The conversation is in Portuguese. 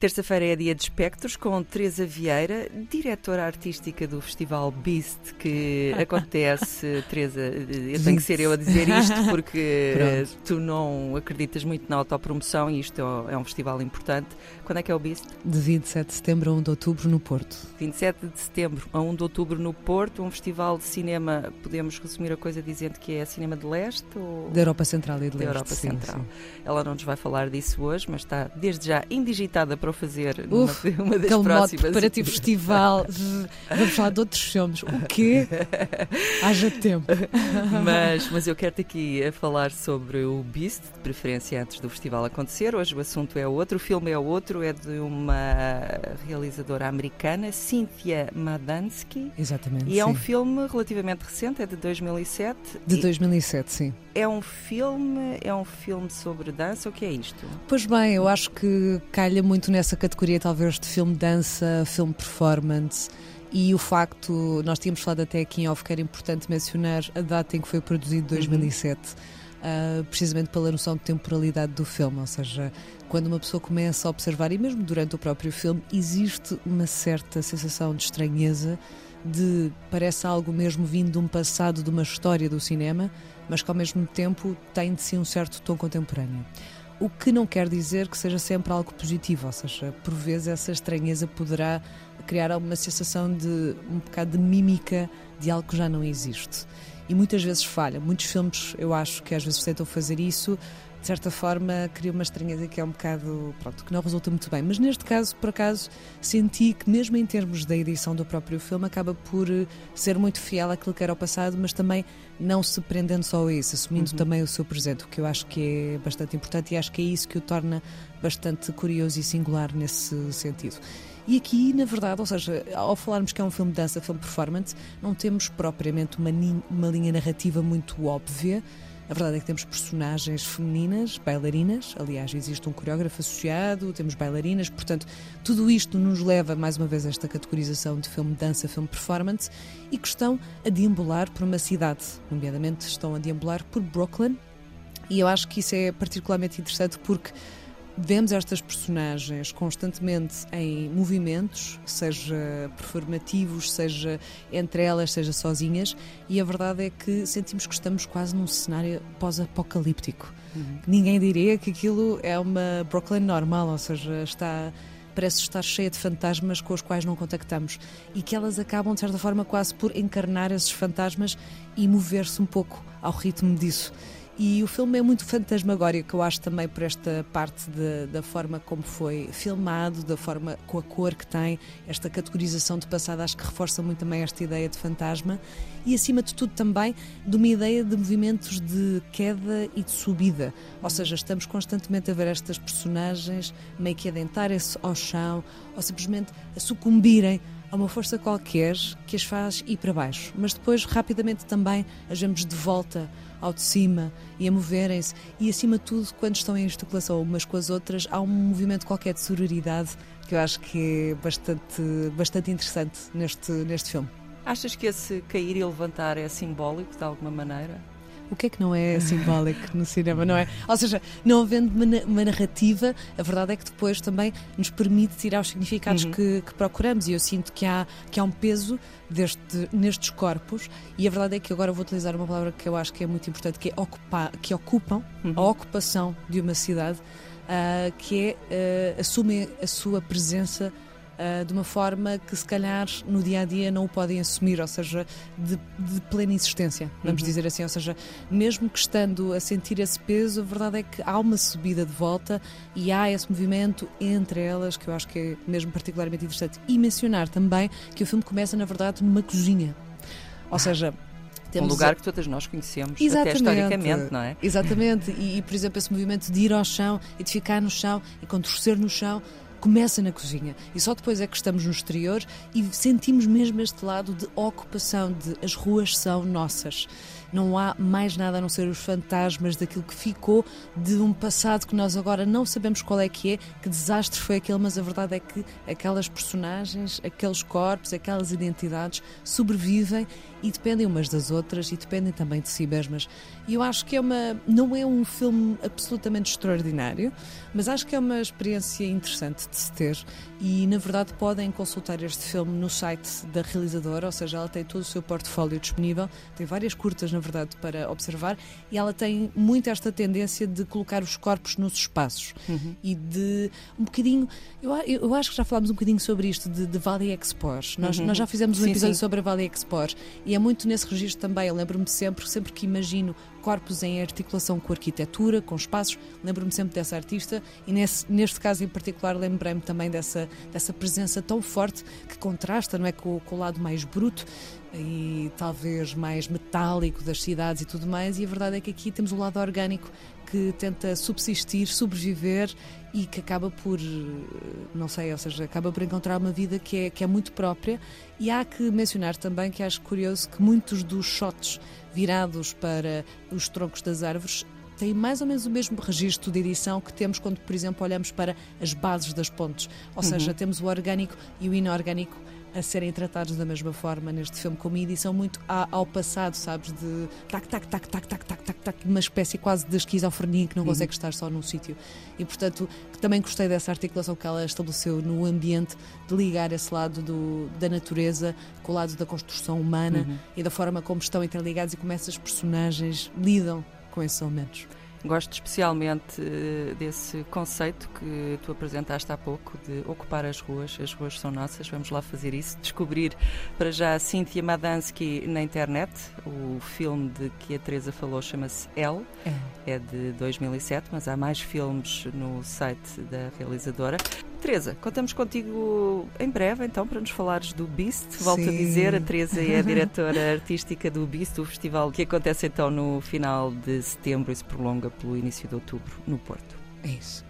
Terça-feira é dia de espectros com Teresa Vieira, diretora artística do Festival Beast, que acontece, Teresa, eu tenho que ser eu a dizer isto porque tu não acreditas muito na autopromoção e isto é um festival importante. Quando é que é o Beast? De 27 de setembro a 1 de outubro no Porto. 27 de setembro a 1 de outubro no Porto, um festival de cinema, podemos resumir a coisa dizendo que é cinema de leste? Ou... Da Europa Central e de da Leste. Europa sim, Central. sim. Ela não nos vai falar disso hoje, mas está desde já indigitada para o fazer Uf, uma das próximas. preparativo festival. Vamos falar de outros filmes. O quê? Haja tempo. mas, mas eu quero-te aqui a falar sobre o Beast, de preferência antes do festival acontecer. Hoje o assunto é outro, o filme é outro, é de uma realizadora americana, Cynthia Madansky. Exatamente. E é um sim. filme relativamente recente, é de 2007. De E 2007, sim. É um filme, é um filme sobre dança, o que é isto? Pois bem, eu acho que calha muito nessa categoria, talvez, de filme dança, filme performance. E o facto, nós tínhamos falado até aqui em off que era importante mencionar a data em que foi produzido, 2007, ah, precisamente pela noção de temporalidade do filme, ou seja, quando uma pessoa começa a observar, e mesmo durante o próprio filme, existe uma certa sensação de estranheza, de parece algo mesmo vindo de um passado, de uma história do cinema, mas que ao mesmo tempo tem de si um certo tom contemporâneo. O que não quer dizer que seja sempre algo positivo, ou seja, por vezes essa estranheza poderá criar uma sensação de um bocado de mímica de algo que já não existe. E muitas vezes falha. Muitos filmes, eu acho que às vezes tentam fazer isso, de certa forma cria uma estranheza que é um bocado, pronto, que não resulta muito bem. Mas neste caso, por acaso, senti que mesmo em termos da edição do próprio filme, acaba por eh, ser muito fiel àquilo que era o passado, mas também não se prendendo só a isso, assumindo também o seu presente, o que eu acho que é bastante importante e acho que é isso que o torna bastante curioso e singular nesse sentido. E aqui, na verdade, ou seja, ao falarmos que é um filme de dança, filme performance, não temos propriamente uma, uma linha narrativa muito óbvia. A verdade é que temos personagens femininas, bailarinas, aliás, existe um coreógrafo associado, temos bailarinas, portanto, tudo isto nos leva, mais uma vez, a esta categorização de filme dança, filme performance, e que estão a deambular por uma cidade, nomeadamente estão a deambular por Brooklyn, e eu acho que isso é particularmente interessante porque vemos estas personagens constantemente em movimentos, seja performativos, seja entre elas, seja sozinhas, e a verdade é que sentimos que estamos quase num cenário pós-apocalíptico. Ninguém diria que aquilo é uma Brooklyn normal, ou seja, está parece estar cheia de fantasmas com os quais não contactamos e que elas acabam de certa forma quase por encarnar esses fantasmas e mover-se um pouco ao ritmo disso. E o filme é muito fantasmagórico, eu acho também por esta parte de- da forma como foi filmado, da forma com a cor que tem, esta categorização de passado, acho que reforça muito também esta ideia de fantasma e acima de tudo também de uma ideia de movimentos de queda e de subida. Ou seja, estamos constantemente a ver estas personagens meio que adentrarem-se ao chão ou simplesmente a sucumbirem a uma força qualquer que as faz ir para baixo. Mas depois, rapidamente também, as vemos de volta ao de cima e a moverem-se. E acima de tudo, quando estão em articulação umas com as outras, há um movimento qualquer de sororidade que eu acho que é bastante, bastante interessante neste, neste filme. Achas que esse cair e levantar é simbólico de alguma maneira? O que é que não é simbólico no cinema, não é? Ou seja, não havendo uma, na- uma narrativa, a verdade é que depois também nos permite tirar os significados que, que procuramos. E eu sinto que há, que há um peso deste, nestes corpos. E a verdade é que agora vou utilizar uma palavra que eu acho que é muito importante, que é ocupar, que ocupam, a ocupação de uma cidade, ah, que é ah, assumem a sua presença ah, de uma forma que se calhar no dia a dia não o podem assumir, ou seja, de, de plena existência, vamos dizer assim. Ou seja, mesmo que estando a sentir esse peso, a verdade é que há uma subida de volta e há esse movimento entre elas que eu acho que é mesmo particularmente interessante. E mencionar também que o filme começa, na verdade, numa cozinha. Ou seja, Um lugar que todas nós conhecemos, até Exatamente. historicamente, não é? Exatamente, e, e, por exemplo esse movimento de ir ao chão e de ficar no chão e contorcer no chão começa na cozinha e só depois é que estamos no exterior e sentimos mesmo este lado de ocupação, de as ruas são nossas. não há mais nada a não ser os fantasmas daquilo que ficou de um passado que nós agora não sabemos qual é que é, que desastre foi aquele, mas a verdade é que aquelas personagens, aqueles corpos, aquelas identidades sobrevivem e dependem umas das outras e dependem também de si mesmas. E eu acho que é uma, não é um filme absolutamente extraordinário, mas acho que é uma experiência interessante de se ter e na verdade podem consultar este filme no site da realizadora, ou seja, ela tem todo o seu portfólio disponível, tem várias curtas na verdade para observar e ela tem muito esta tendência de colocar os corpos nos espaços uhum. e de um bocadinho, eu, eu acho que já falámos um bocadinho sobre isto de, de Valley Expos, nós, uhum. nós já fizemos um sim, episódio sim. sobre a Valley Expos e é muito nesse registro também, eu lembro-me sempre, sempre que imagino corpos em articulação com arquitetura, com espaços. Lembro-me sempre dessa artista e nesse, neste caso em particular lembrei-me também dessa, dessa presença tão forte que contrasta não é, com, com o lado mais bruto e talvez mais metálico das cidades e tudo mais. E a verdade é que aqui temos o lado orgânico que tenta subsistir, sobreviver e que acaba por, não sei, ou seja, acaba por encontrar uma vida que é, que é muito própria. E há que mencionar também que acho curioso que muitos dos shots virados para os troncos das árvores têm mais ou menos o mesmo registro de edição que temos quando, por exemplo, olhamos para as bases das pontes. Ou seja, uhum. temos o orgânico e o inorgânico a serem tratados da mesma forma neste filme, como edição muito ao passado, sabes? De tac, tac, tac, tac, tac, tac, tac, tac uma espécie quase de esquizofrenia que não uhum. consegue estar só num sítio. E portanto, também gostei dessa articulação que ela estabeleceu no ambiente, de ligar esse lado do, da natureza com o lado da construção humana uhum. e da forma como estão interligados e como essas personagens lidam com esses elementos. Gosto especialmente eh, desse conceito que tu apresentaste há pouco de ocupar as ruas. As ruas são nossas, vamos lá fazer isso. Descobrir para já a Cynthia Madansky na internet. O filme de que a Teresa falou chama-se Elle, é. é de 2007, mas há mais filmes no site da realizadora. Teresa, contamos contigo em breve então para nos falares do Beast. Volto Sim. a dizer, a Teresa é a diretora artística do Beast, o festival que acontece então no final de setembro e se prolonga pelo início de outubro no Porto. É isso.